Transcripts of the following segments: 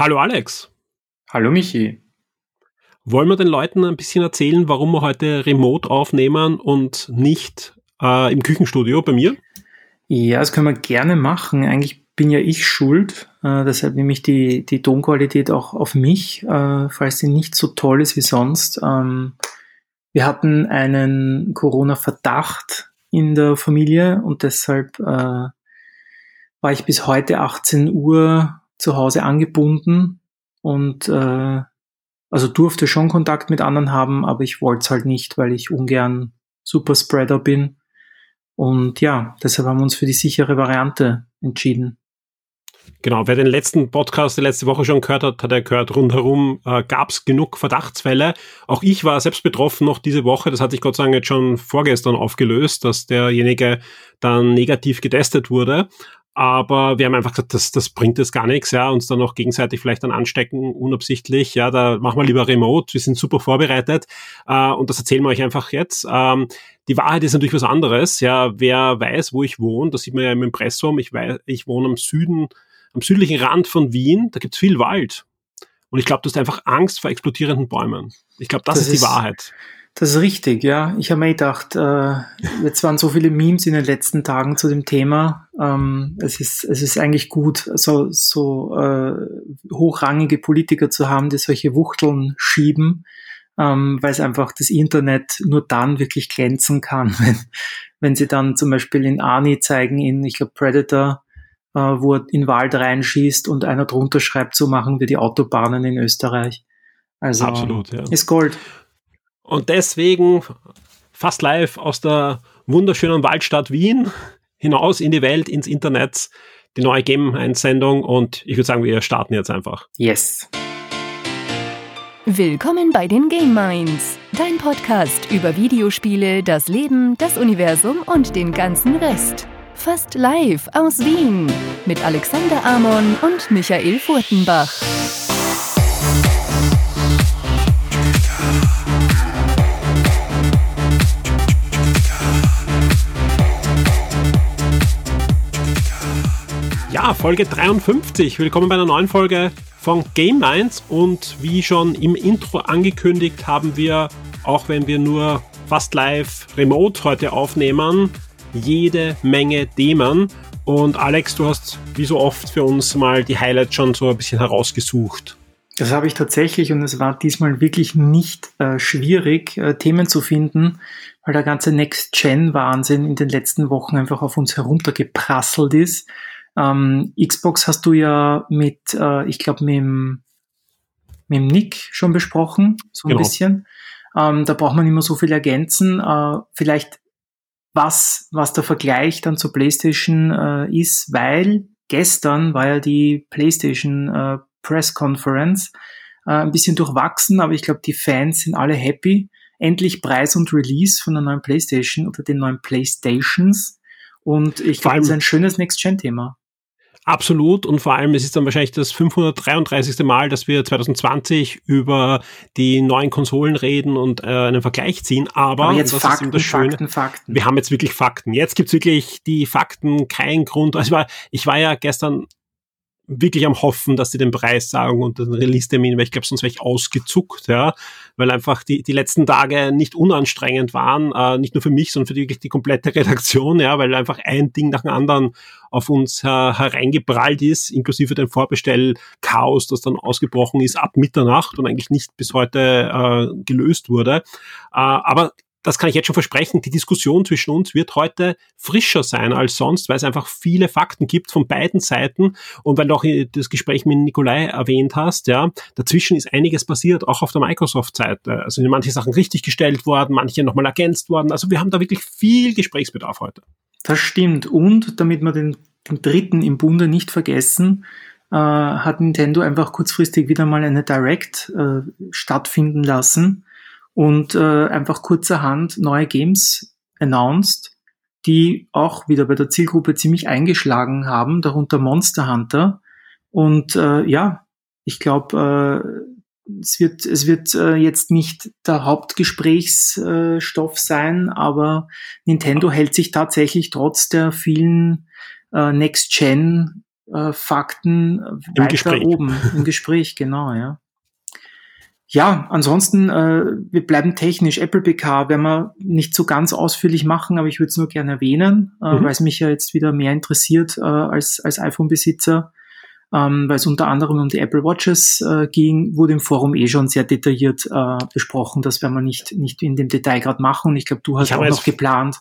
Hallo Alex. Hallo Michi. Wollen wir den Leuten ein bisschen erzählen, warum wir heute remote aufnehmen und nicht äh, im Küchenstudio bei mir? Ja, das können wir gerne machen. Eigentlich bin ja ich schuld. Äh, deshalb nehme ich die, die Tonqualität auch auf mich, äh, falls sie nicht so toll ist wie sonst. Ähm, wir hatten einen Corona-Verdacht in der Familie und deshalb äh, war ich bis heute 18 Uhr zu Hause angebunden und äh, also durfte schon Kontakt mit anderen haben, aber ich wollte es halt nicht, weil ich ungern Superspreader bin. Und ja, deshalb haben wir uns für die sichere Variante entschieden. Genau, wer den letzten Podcast die letzte Woche schon gehört hat, hat er gehört, rundherum äh, gab es genug Verdachtsfälle. Auch ich war selbst betroffen noch diese Woche. Das hat sich Gott sei Dank jetzt schon vorgestern aufgelöst, dass derjenige dann negativ getestet wurde. Aber wir haben einfach gesagt, das, das bringt jetzt gar nichts, ja, uns dann noch gegenseitig vielleicht dann anstecken, unabsichtlich, ja, da machen wir lieber remote, wir sind super vorbereitet äh, und das erzählen wir euch einfach jetzt. Ähm, die Wahrheit ist natürlich was anderes, ja, wer weiß, wo ich wohne, das sieht man ja im Impressum, ich weiß, ich wohne am Süden, am südlichen Rand von Wien, da gibt's viel Wald. Und ich glaube, du hast einfach Angst vor explodierenden Bäumen. Ich glaube, das, das, ist die Wahrheit. Das ist richtig, ja. Ich habe mir gedacht, äh, jetzt waren so viele Memes in den letzten Tagen zu dem Thema. Ähm, es, ist, es ist eigentlich gut, so, so äh, hochrangige Politiker zu haben, die solche Wuchteln schieben, ähm, weil es einfach das Internet nur dann wirklich glänzen kann, wenn, wenn sie dann zum Beispiel in Arnie zeigen, in, ich glaube, Predator, äh, wo er in Wald reinschießt und einer drunter schreibt, so machen wir die Autobahnen in Österreich. Also Absolut, ja. ist Gold. Und deswegen fast live aus der wunderschönen Waldstadt Wien hinaus in die Welt, ins Internet, die neue Game-Einsendung und ich würde sagen, wir starten jetzt einfach. Yes. Willkommen bei den Game Minds, dein Podcast über Videospiele, das Leben, das Universum und den ganzen Rest. Fast live aus Wien mit Alexander Amon und Michael Furtenbach. Folge 53. Willkommen bei einer neuen Folge von Game Minds. Und wie schon im Intro angekündigt, haben wir, auch wenn wir nur fast live remote heute aufnehmen, jede Menge Themen. Und Alex, du hast wie so oft für uns mal die Highlights schon so ein bisschen herausgesucht. Das habe ich tatsächlich und es war diesmal wirklich nicht äh, schwierig, äh, Themen zu finden, weil der ganze Next-Gen-Wahnsinn in den letzten Wochen einfach auf uns heruntergeprasselt ist. Ähm, Xbox hast du ja mit, äh, ich glaube, mit, dem, mit dem Nick schon besprochen, so ein genau. bisschen. Ähm, da braucht man immer so viel ergänzen. Äh, vielleicht was, was der Vergleich dann zur PlayStation äh, ist, weil gestern war ja die PlayStation äh, Press Conference äh, ein bisschen durchwachsen, aber ich glaube, die Fans sind alle happy. Endlich Preis und Release von der neuen PlayStation oder den neuen PlayStations. Und ich glaube, das ist ein schönes Next-Gen-Thema. Absolut und vor allem, es ist dann wahrscheinlich das 533. Mal, dass wir 2020 über die neuen Konsolen reden und äh, einen Vergleich ziehen. Aber, Aber jetzt Fakten, Fakten, Fakten. Wir haben jetzt wirklich Fakten. Jetzt gibt's wirklich die Fakten, kein Grund. Also ich war, ich war ja gestern wirklich am Hoffen, dass sie den Preis sagen und den Release-Termin, weil ich glaube, sonst wäre ich ausgezuckt, ja, weil einfach die, die letzten Tage nicht unanstrengend waren, äh, nicht nur für mich, sondern für die, wirklich die komplette Redaktion, ja, weil einfach ein Ding nach dem anderen auf uns äh, hereingeprallt ist, inklusive dem Vorbestell-Chaos, das dann ausgebrochen ist ab Mitternacht und eigentlich nicht bis heute äh, gelöst wurde. Äh, aber das kann ich jetzt schon versprechen, die Diskussion zwischen uns wird heute frischer sein als sonst, weil es einfach viele Fakten gibt von beiden Seiten und weil du auch das Gespräch mit Nikolai erwähnt hast, ja, dazwischen ist einiges passiert, auch auf der Microsoft-Seite. Also sind manche Sachen richtig gestellt worden, manche nochmal ergänzt worden. Also wir haben da wirklich viel Gesprächsbedarf heute. Das stimmt. Und damit wir den, den dritten im Bunde nicht vergessen, äh, hat Nintendo einfach kurzfristig wieder mal eine Direct äh, stattfinden lassen und äh, einfach kurzerhand neue Games announced, die auch wieder bei der Zielgruppe ziemlich eingeschlagen haben, darunter Monster Hunter. Und äh, ja, ich glaube, äh, es wird, es wird äh, jetzt nicht der Hauptgesprächsstoff äh, sein, aber Nintendo hält sich tatsächlich trotz der vielen äh, Next-Gen äh, Fakten Im weiter Gespräch. oben im Gespräch, genau, ja. Ja, ansonsten, äh, wir bleiben technisch. Apple PK werden wir nicht so ganz ausführlich machen, aber ich würde es nur gerne erwähnen, äh, mhm. weil es mich ja jetzt wieder mehr interessiert äh, als, als iPhone-Besitzer. Ähm, weil es unter anderem um die Apple Watches äh, ging, wurde im Forum eh schon sehr detailliert äh, besprochen. Das werden wir nicht, nicht in dem Detail gerade machen. Und ich glaube, du hast auch noch geplant.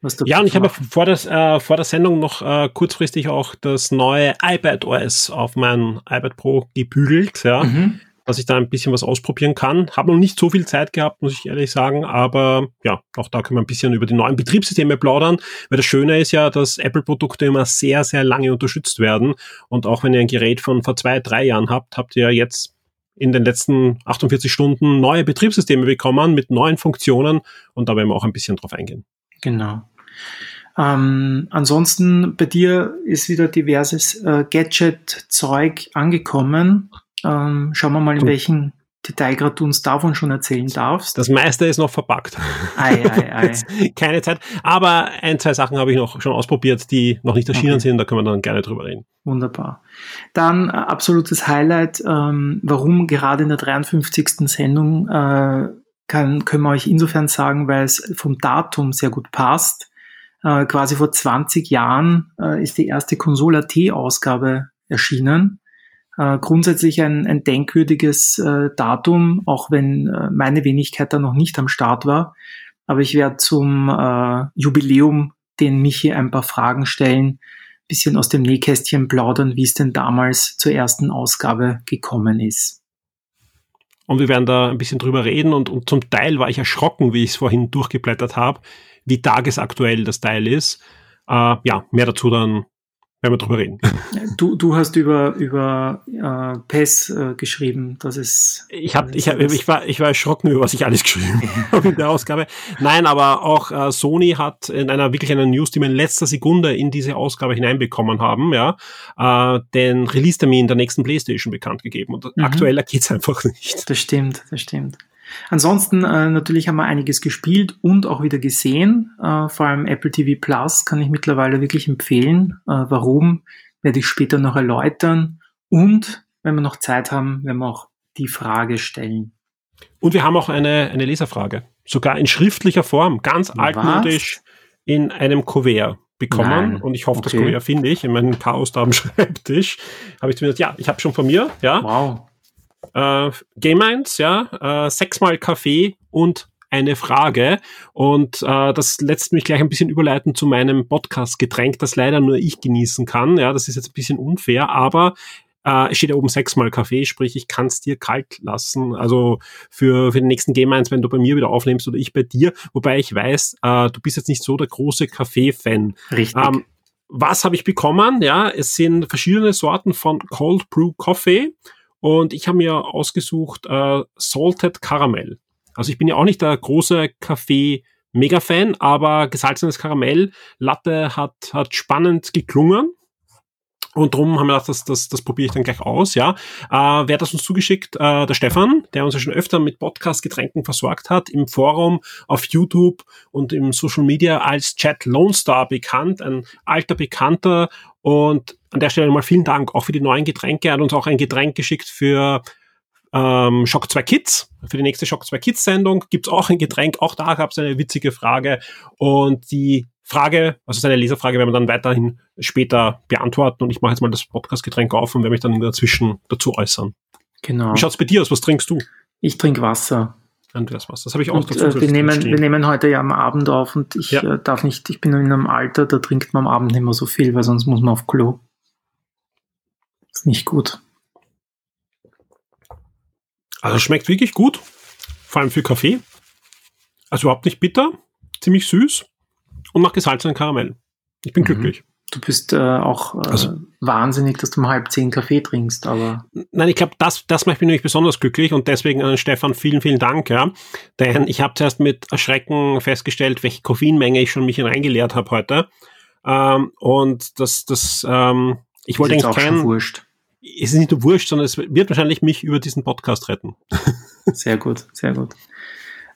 Was ja, und ich habe vor, das, äh, vor der Sendung noch äh, kurzfristig auch das neue iPad OS auf mein iPad Pro gebügelt. Ja. Mhm dass ich da ein bisschen was ausprobieren kann. Habe noch nicht so viel Zeit gehabt, muss ich ehrlich sagen, aber ja, auch da können wir ein bisschen über die neuen Betriebssysteme plaudern, weil das Schöne ist ja, dass Apple-Produkte immer sehr, sehr lange unterstützt werden und auch wenn ihr ein Gerät von vor zwei, drei Jahren habt, habt ihr jetzt in den letzten 48 Stunden neue Betriebssysteme bekommen mit neuen Funktionen und da werden wir auch ein bisschen drauf eingehen. Genau. Ähm, ansonsten bei dir ist wieder diverses äh, Gadget-Zeug angekommen. Ähm, schauen wir mal, in welchen Detailgrad du uns davon schon erzählen darfst. Das meiste ist noch verpackt. Ei, ei, ei. Keine Zeit. Aber ein, zwei Sachen habe ich noch schon ausprobiert, die noch nicht erschienen okay. sind. Da können wir dann gerne drüber reden. Wunderbar. Dann äh, absolutes Highlight, ähm, warum gerade in der 53. Sendung äh, kann, können wir euch insofern sagen, weil es vom Datum sehr gut passt. Äh, quasi vor 20 Jahren äh, ist die erste Consola T-Ausgabe erschienen äh, grundsätzlich ein, ein denkwürdiges äh, Datum, auch wenn äh, meine Wenigkeit da noch nicht am Start war. Aber ich werde zum äh, Jubiläum den Michi ein paar Fragen stellen, bisschen aus dem Nähkästchen plaudern, wie es denn damals zur ersten Ausgabe gekommen ist. Und wir werden da ein bisschen drüber reden und, und zum Teil war ich erschrocken, wie ich es vorhin durchgeblättert habe, wie tagesaktuell das Teil ist. Äh, ja, mehr dazu dann werden wir drüber reden. Du, du hast über, über äh, PES äh, geschrieben, dass es. Ich, hab, ich, hab, ich, war, ich war erschrocken über was ich alles geschrieben habe in der Ausgabe. Nein, aber auch äh, Sony hat in einer wirklich einer News, die wir in letzter Sekunde in diese Ausgabe hineinbekommen haben, ja, äh, den Release-Termin der nächsten PlayStation bekannt gegeben. Und mhm. aktueller geht's einfach nicht. Das stimmt, das stimmt. Ansonsten äh, natürlich haben wir einiges gespielt und auch wieder gesehen. Äh, vor allem Apple TV Plus kann ich mittlerweile wirklich empfehlen. Äh, warum, werde ich später noch erläutern. Und wenn wir noch Zeit haben, werden wir auch die Frage stellen. Und wir haben auch eine, eine Leserfrage. Sogar in schriftlicher Form, ganz Was? altmodisch in einem Kuvert bekommen. Nein. Und ich hoffe, okay. das Kuvert finde ich in meinem Chaos da am Schreibtisch. Habe ich zumindest, ja, ich habe schon von mir, ja. Wow äh, Game 1, ja, äh, sechsmal Kaffee und eine Frage. Und äh, das lässt mich gleich ein bisschen überleiten zu meinem Podcast-Getränk, das leider nur ich genießen kann. Ja, das ist jetzt ein bisschen unfair, aber äh, es steht ja oben sechsmal Kaffee, sprich, ich kann es dir kalt lassen. Also für, für den nächsten Game 1, wenn du bei mir wieder aufnimmst oder ich bei dir. Wobei ich weiß, äh, du bist jetzt nicht so der große Kaffee-Fan. Richtig. Ähm, was habe ich bekommen? Ja, es sind verschiedene Sorten von Cold Brew Coffee. Und ich habe mir ausgesucht äh, Salted Caramel. Also ich bin ja auch nicht der große Kaffee Mega-Fan, aber gesalzenes Karamell, Latte hat, hat spannend geklungen. Und darum haben wir gedacht, das, das, das probiere ich dann gleich aus, ja. Äh, wer hat das uns zugeschickt? Äh, der Stefan, der uns ja schon öfter mit Podcast-Getränken versorgt hat, im Forum, auf YouTube und im Social Media als Chat Lone Star bekannt, ein alter Bekannter. Und an der Stelle mal vielen Dank auch für die neuen Getränke. Er hat uns auch ein Getränk geschickt für ähm, Shock 2 Kids. Für die nächste Shock 2 Kids Sendung gibt's auch ein Getränk. Auch da gab's eine witzige Frage. Und die Frage, also seine Leserfrage werden wir dann weiterhin später beantworten und ich mache jetzt mal das Podcast-Getränk auf und werde mich dann dazwischen dazu äußern. Genau. Wie schaut's bei dir aus? Was trinkst du? Ich trinke Wasser. Und was, was? Das habe ich auch und, dazu äh, wir, nehmen, wir nehmen heute ja am Abend auf und ich ja. äh, darf nicht, ich bin in einem Alter, da trinkt man am Abend nicht mehr so viel, weil sonst muss man auf Klo. Ist nicht gut. Also schmeckt wirklich gut. Vor allem für Kaffee. Also überhaupt nicht bitter, ziemlich süß und nach gesalzenen Karamell. Ich bin mhm. glücklich. Du bist äh, auch äh, also, wahnsinnig, dass du um halb zehn Kaffee trinkst, aber. Nein, ich glaube, das, das macht mich nämlich besonders glücklich und deswegen an Stefan vielen, vielen Dank, ja. Denn ich habe zuerst mit Erschrecken festgestellt, welche Koffeinmenge ich schon mich hineingeleert habe heute. Ähm, und das, das, ähm, ich wollte eigentlich keinen. Wurscht. Es ist nicht nur wurscht, sondern es wird wahrscheinlich mich über diesen Podcast retten. sehr gut, sehr gut.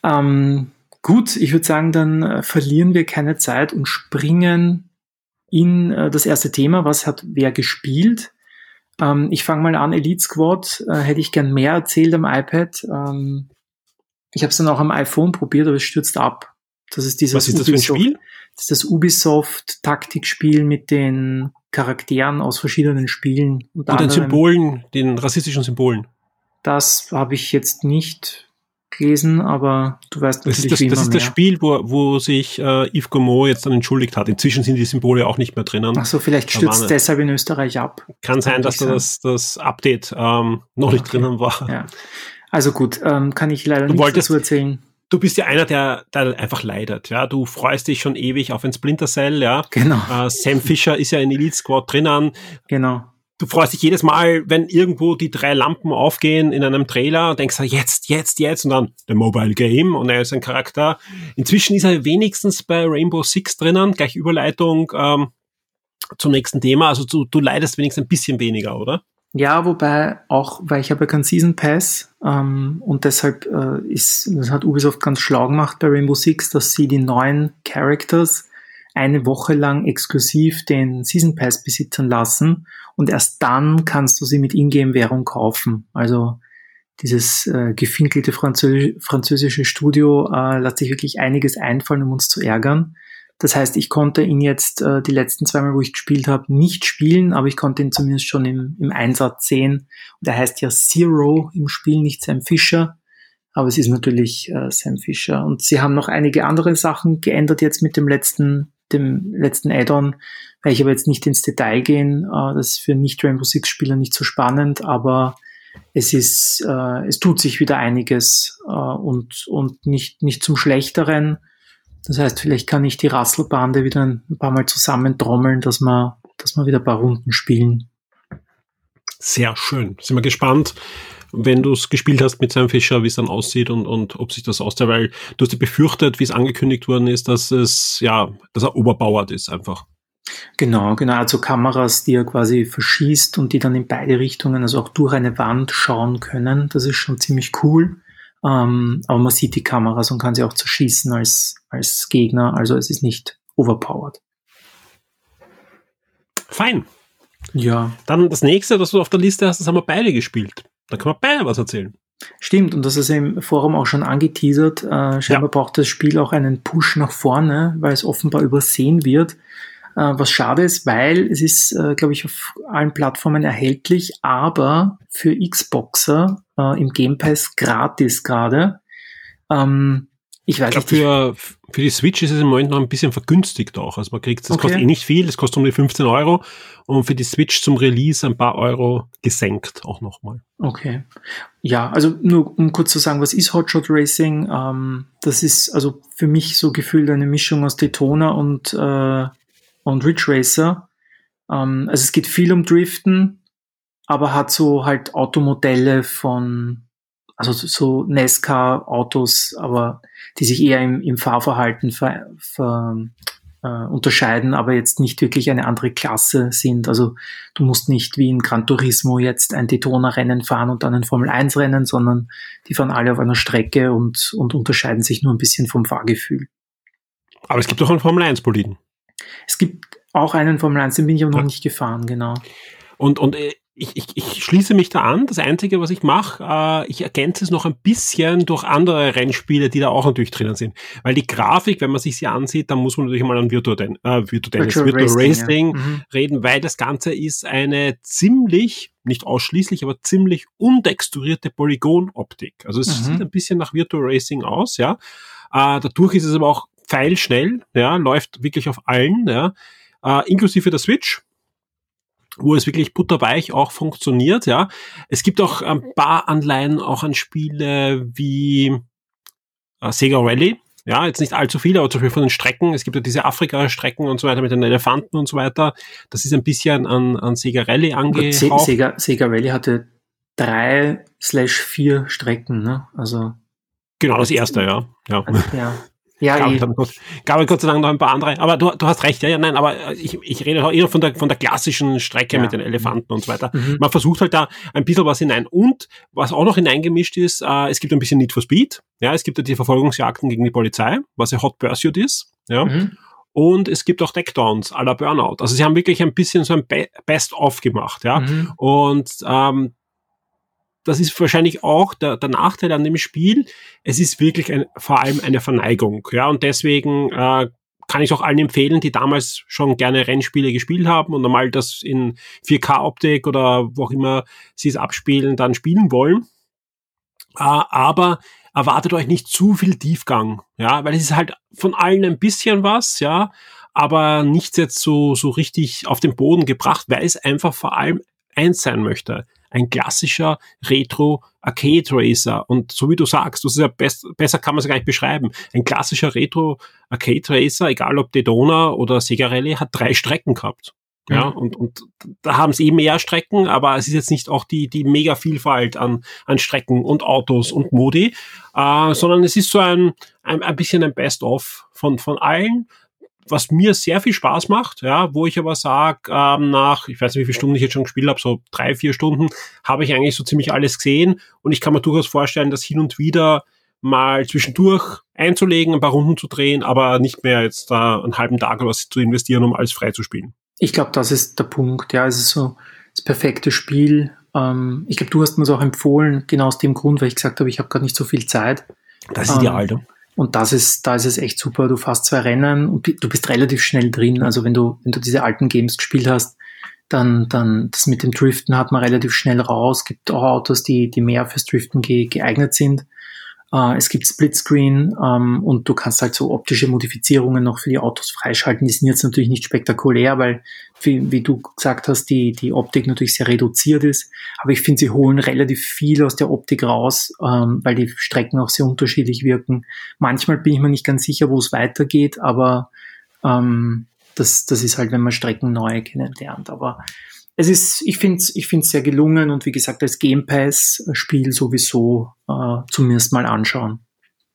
Ähm, Gut, ich würde sagen, dann äh, verlieren wir keine Zeit und springen in äh, das erste Thema, was hat wer gespielt. Ähm, ich fange mal an, Elite Squad äh, hätte ich gern mehr erzählt am iPad. Ähm, ich habe es dann auch am iPhone probiert, aber es stürzt ab. Das ist dieses Was ist das für ein Spiel? Das ist das Ubisoft-Taktikspiel mit den Charakteren aus verschiedenen Spielen. Und den Symbolen, den rassistischen Symbolen. Das habe ich jetzt nicht gelesen, aber du weißt natürlich, das ist das, wie Das ist das Spiel, wo, wo sich äh, Yves Gourmaud jetzt dann entschuldigt hat. Inzwischen sind die Symbole auch nicht mehr drinnen. Ach so, vielleicht stürzt es deshalb in Österreich ab. Kann sein, dass da das, das Update ähm, noch nicht okay. drinnen war. Ja. Also gut, ähm, kann ich leider du nicht dazu erzählen du bist ja einer, der, der einfach leidet. Ja, du freust dich schon ewig auf ein Splinter Cell. Ja, genau. Äh, Sam Fisher ist ja in Elite Squad drinnen. Genau. Du freust dich jedes Mal, wenn irgendwo die drei Lampen aufgehen in einem Trailer und denkst, jetzt, jetzt, jetzt und dann The Mobile Game und er ist ein Charakter. Inzwischen ist er wenigstens bei Rainbow Six drinnen, gleich Überleitung ähm, zum nächsten Thema. Also du, du leidest wenigstens ein bisschen weniger, oder? Ja, wobei auch, weil ich habe ja keinen Season Pass ähm, und deshalb äh, ist, das hat Ubisoft ganz schlau gemacht bei Rainbow Six, dass sie die neuen Characters eine Woche lang exklusiv den Season Pass besitzen lassen und erst dann kannst du sie mit Ingame-Währung kaufen. Also dieses äh, gefinkelte Französ französische Studio äh, lässt sich wirklich einiges einfallen, um uns zu ärgern. Das heißt, ich konnte ihn jetzt äh, die letzten zweimal, wo ich gespielt habe, nicht spielen, aber ich konnte ihn zumindest schon im, im Einsatz sehen. Und er heißt ja Zero im Spiel, nicht Sam Fisher. Aber es ist natürlich äh, Sam Fisher. Und sie haben noch einige andere Sachen geändert jetzt mit dem letzten, dem letzten Add-on. Weil ich aber jetzt nicht ins Detail gehen. Äh, das ist für Nicht-Rainbow Six-Spieler nicht so spannend, aber es ist, äh, es tut sich wieder einiges äh, und, und nicht, nicht zum Schlechteren. Das heißt, vielleicht kann ich die Rasselbande wieder ein paar Mal zusammentrommeln, dass wir, dass wir wieder ein paar Runden spielen. Sehr schön. Sind wir gespannt, wenn du es gespielt hast mit Sam Fischer, wie es dann aussieht und, und ob sich das auszahlt, weil du hast ja befürchtet, wie es angekündigt worden ist, dass es, ja, dass er oberbauert ist einfach. Genau, genau. Also Kameras, die er quasi verschießt und die dann in beide Richtungen, also auch durch eine Wand schauen können. Das ist schon ziemlich cool. Ähm, aber man sieht die Kameras und kann sie auch zerschießen als, als Gegner. Also es ist nicht overpowered. Fein. Ja. Dann das nächste, das du auf der Liste hast, das haben wir beide gespielt. Da kann man beide was erzählen. Stimmt, und das ist im Forum auch schon angeteasert. Äh, scheinbar ja. braucht das Spiel auch einen Push nach vorne, weil es offenbar übersehen wird. Äh, was schade ist, weil es ist, äh, glaube ich, auf allen Plattformen erhältlich, aber für Xboxer äh, im Game Pass gratis gerade. Ähm, ich weiß ich glaub, nicht. Für, für die Switch ist es im Moment noch ein bisschen vergünstigt auch. Also man kriegt, das okay. kostet eh nicht viel, das kostet um die 15 Euro und für die Switch zum Release ein paar Euro gesenkt auch nochmal. Okay. Ja, also nur um kurz zu sagen, was ist Hotshot Racing? Ähm, das ist also für mich so gefühlt eine Mischung aus Daytona und äh, und Ridge Racer. Ähm, also es geht viel um Driften, aber hat so halt Automodelle von, also so NASCAR-Autos, aber die sich eher im, im Fahrverhalten ver, ver, äh, unterscheiden, aber jetzt nicht wirklich eine andere Klasse sind. Also du musst nicht wie in Gran Turismo jetzt ein Daytona-Rennen fahren und dann ein Formel-1-Rennen, sondern die fahren alle auf einer Strecke und, und unterscheiden sich nur ein bisschen vom Fahrgefühl. Aber es gibt auch einen Formel-1-Boliden. Es gibt auch einen Formel 1, den bin ich aber noch nicht gefahren, genau. Und, und äh, ich, ich, ich schließe mich da an. Das Einzige, was ich mache, äh, ich ergänze es noch ein bisschen durch andere Rennspiele, die da auch natürlich drinnen sind. Weil die Grafik, wenn man sich sie ansieht, dann muss man natürlich mal an Virtual, Den äh, Virtual, Tennis, Virtual, Virtual Racing, Racing ja. mhm. reden, weil das Ganze ist eine ziemlich, nicht ausschließlich, aber ziemlich undexturierte Polygonoptik. Also es mhm. sieht ein bisschen nach Virtual Racing aus, ja. Äh, dadurch ist es aber auch pfeilschnell, ja, läuft wirklich auf allen, ja, äh, inklusive der Switch wo es wirklich butterweich auch funktioniert, ja. Es gibt auch ein paar Anleihen auch an Spiele wie äh, Sega Rally, ja, jetzt nicht allzu viele, aber zum Beispiel von den Strecken. Es gibt ja diese Afrika-Strecken und so weiter mit den Elefanten und so weiter. Das ist ein bisschen an, an Sega Rally angehaucht. Sega, Sega Rally hatte drei slash vier Strecken, ne? Also. Genau, das erste, ja. Ja. Also, ja. Ja, gab, eh. Gott, gab Gott sei Dank noch ein paar andere. Aber du, du hast recht, ja, ja, nein, aber ich, ich rede auch eher von der, von der klassischen Strecke ja. mit den Elefanten und so weiter. Mhm. Man versucht halt da ein bisschen was hinein. Und was auch noch hineingemischt ist, äh, es gibt ein bisschen Need for Speed. Ja, es gibt ja die Verfolgungsjagden gegen die Polizei, was ja Hot Pursuit ist. Ja. Mhm. und es gibt auch Deckdowns à la Burnout. Also sie haben wirklich ein bisschen so ein Be Best-of gemacht, ja. Mhm. Und ähm, das ist wahrscheinlich auch der, der Nachteil an dem Spiel. Es ist wirklich ein, vor allem eine Verneigung, ja. Und deswegen äh, kann ich auch allen empfehlen, die damals schon gerne Rennspiele gespielt haben und einmal das in 4K-Optik oder wo auch immer sie es abspielen, dann spielen wollen. Äh, aber erwartet euch nicht zu viel Tiefgang, ja, weil es ist halt von allen ein bisschen was, ja, aber nichts jetzt so, so richtig auf den Boden gebracht, weil es einfach vor allem eins sein möchte. Ein klassischer Retro Arcade Racer. Und so wie du sagst, das ist ja best, besser kann man es gar nicht beschreiben. Ein klassischer Retro Arcade Racer, egal ob Daytona oder Sega Rally, hat drei Strecken gehabt. Ja, mhm. und, und da haben sie eh mehr Strecken, aber es ist jetzt nicht auch die, die mega Vielfalt an, an Strecken und Autos und Modi, äh, sondern es ist so ein, ein, ein bisschen ein Best-of von, von allen, was mir sehr viel Spaß macht, ja, wo ich aber sage, ähm, nach, ich weiß nicht, wie viele Stunden ich jetzt schon gespielt habe, so drei, vier Stunden, habe ich eigentlich so ziemlich alles gesehen und ich kann mir durchaus vorstellen, dass hin und wieder mal zwischendurch einzulegen, ein paar Runden zu drehen, aber nicht mehr jetzt da einen halben Tag oder was zu investieren, um alles frei zu spielen. Ich glaube, das ist der Punkt. Ja, es ist so das perfekte Spiel. Ähm, ich glaube, du hast mir es auch empfohlen, genau aus dem Grund, weil ich gesagt habe, ich habe gerade nicht so viel Zeit. Das ist ähm, ideal. Ne? Und das ist, da ist es echt super. Du fährst zwei Rennen und du bist relativ schnell drin. Also wenn du, wenn du diese alten Games gespielt hast, dann, dann das mit dem Driften hat man relativ schnell raus. Es gibt auch Autos, die, die mehr fürs Driften ge geeignet sind. Äh, es gibt Splitscreen ähm, und du kannst halt so optische Modifizierungen noch für die Autos freischalten. Die sind jetzt natürlich nicht spektakulär, weil, wie, wie du gesagt hast, die, die Optik natürlich sehr reduziert ist. Aber ich finde, sie holen relativ viel aus der Optik raus, ähm, weil die Strecken auch sehr unterschiedlich wirken. Manchmal bin ich mir nicht ganz sicher, wo es weitergeht, aber ähm, das, das ist halt, wenn man Strecken neu kennenlernt. Aber es ist, ich finde es ich find's sehr gelungen und wie gesagt, als Game Pass-Spiel sowieso äh, zumindest mal anschauen.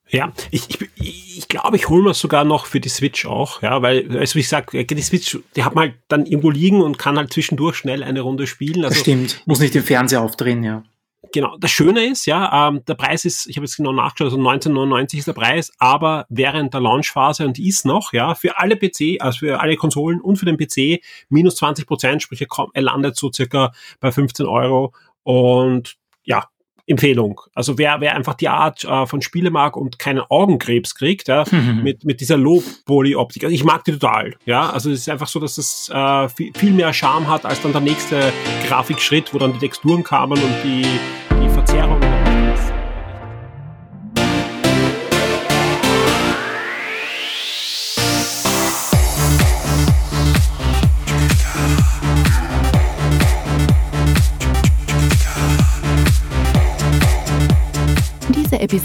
Ja, ich, ich, ich glaube, ich hole mir sogar noch für die Switch auch, ja, weil, also wie ich sage, die Switch, die hat man halt dann irgendwo liegen und kann halt zwischendurch schnell eine Runde spielen. Also, das stimmt, muss nicht den Fernseher aufdrehen, ja genau, das Schöne ist, ja, ähm, der Preis ist, ich habe jetzt genau nachgeschaut, also 1999 ist der Preis, aber während der Launchphase und ist noch, ja, für alle PC, also für alle Konsolen und für den PC minus 20 Prozent, sprich er landet so circa bei 15 Euro und ja, Empfehlung. Also wer, wer einfach die Art äh, von Spiele mag und keinen Augenkrebs kriegt, ja, mhm. mit, mit dieser Low-Poly-Optik. Also ich mag die total. Ja, also es ist einfach so, dass es äh, viel, viel mehr Charme hat als dann der nächste Grafikschritt, wo dann die Texturen kamen und die,